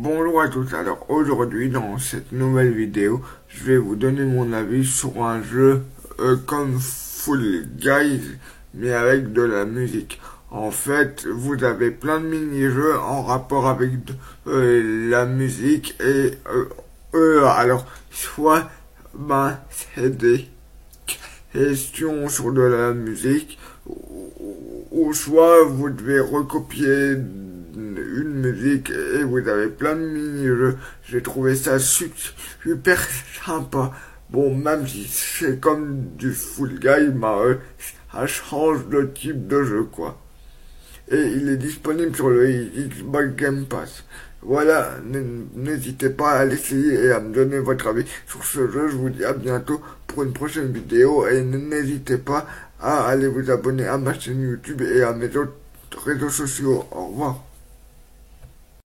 Bonjour à tous, alors aujourd'hui dans cette nouvelle vidéo, je vais vous donner mon avis sur un jeu euh, comme Full Guys, mais avec de la musique. En fait, vous avez plein de mini-jeux en rapport avec euh, la musique et euh, alors soit ben, c'est des questions sur de la musique ou soit vous devez recopier une musique et vous avez plein de mini-jeux. J'ai trouvé ça super sympa. Bon, même si c'est comme du full guy, bah, ça change le type de jeu, quoi. Et il est disponible sur le Xbox Game Pass. Voilà, n'hésitez pas à l'essayer et à me donner votre avis sur ce jeu. Je vous dis à bientôt pour une prochaine vidéo et n'hésitez pas à aller vous abonner à ma chaîne YouTube et à mes autres réseaux sociaux. Au revoir.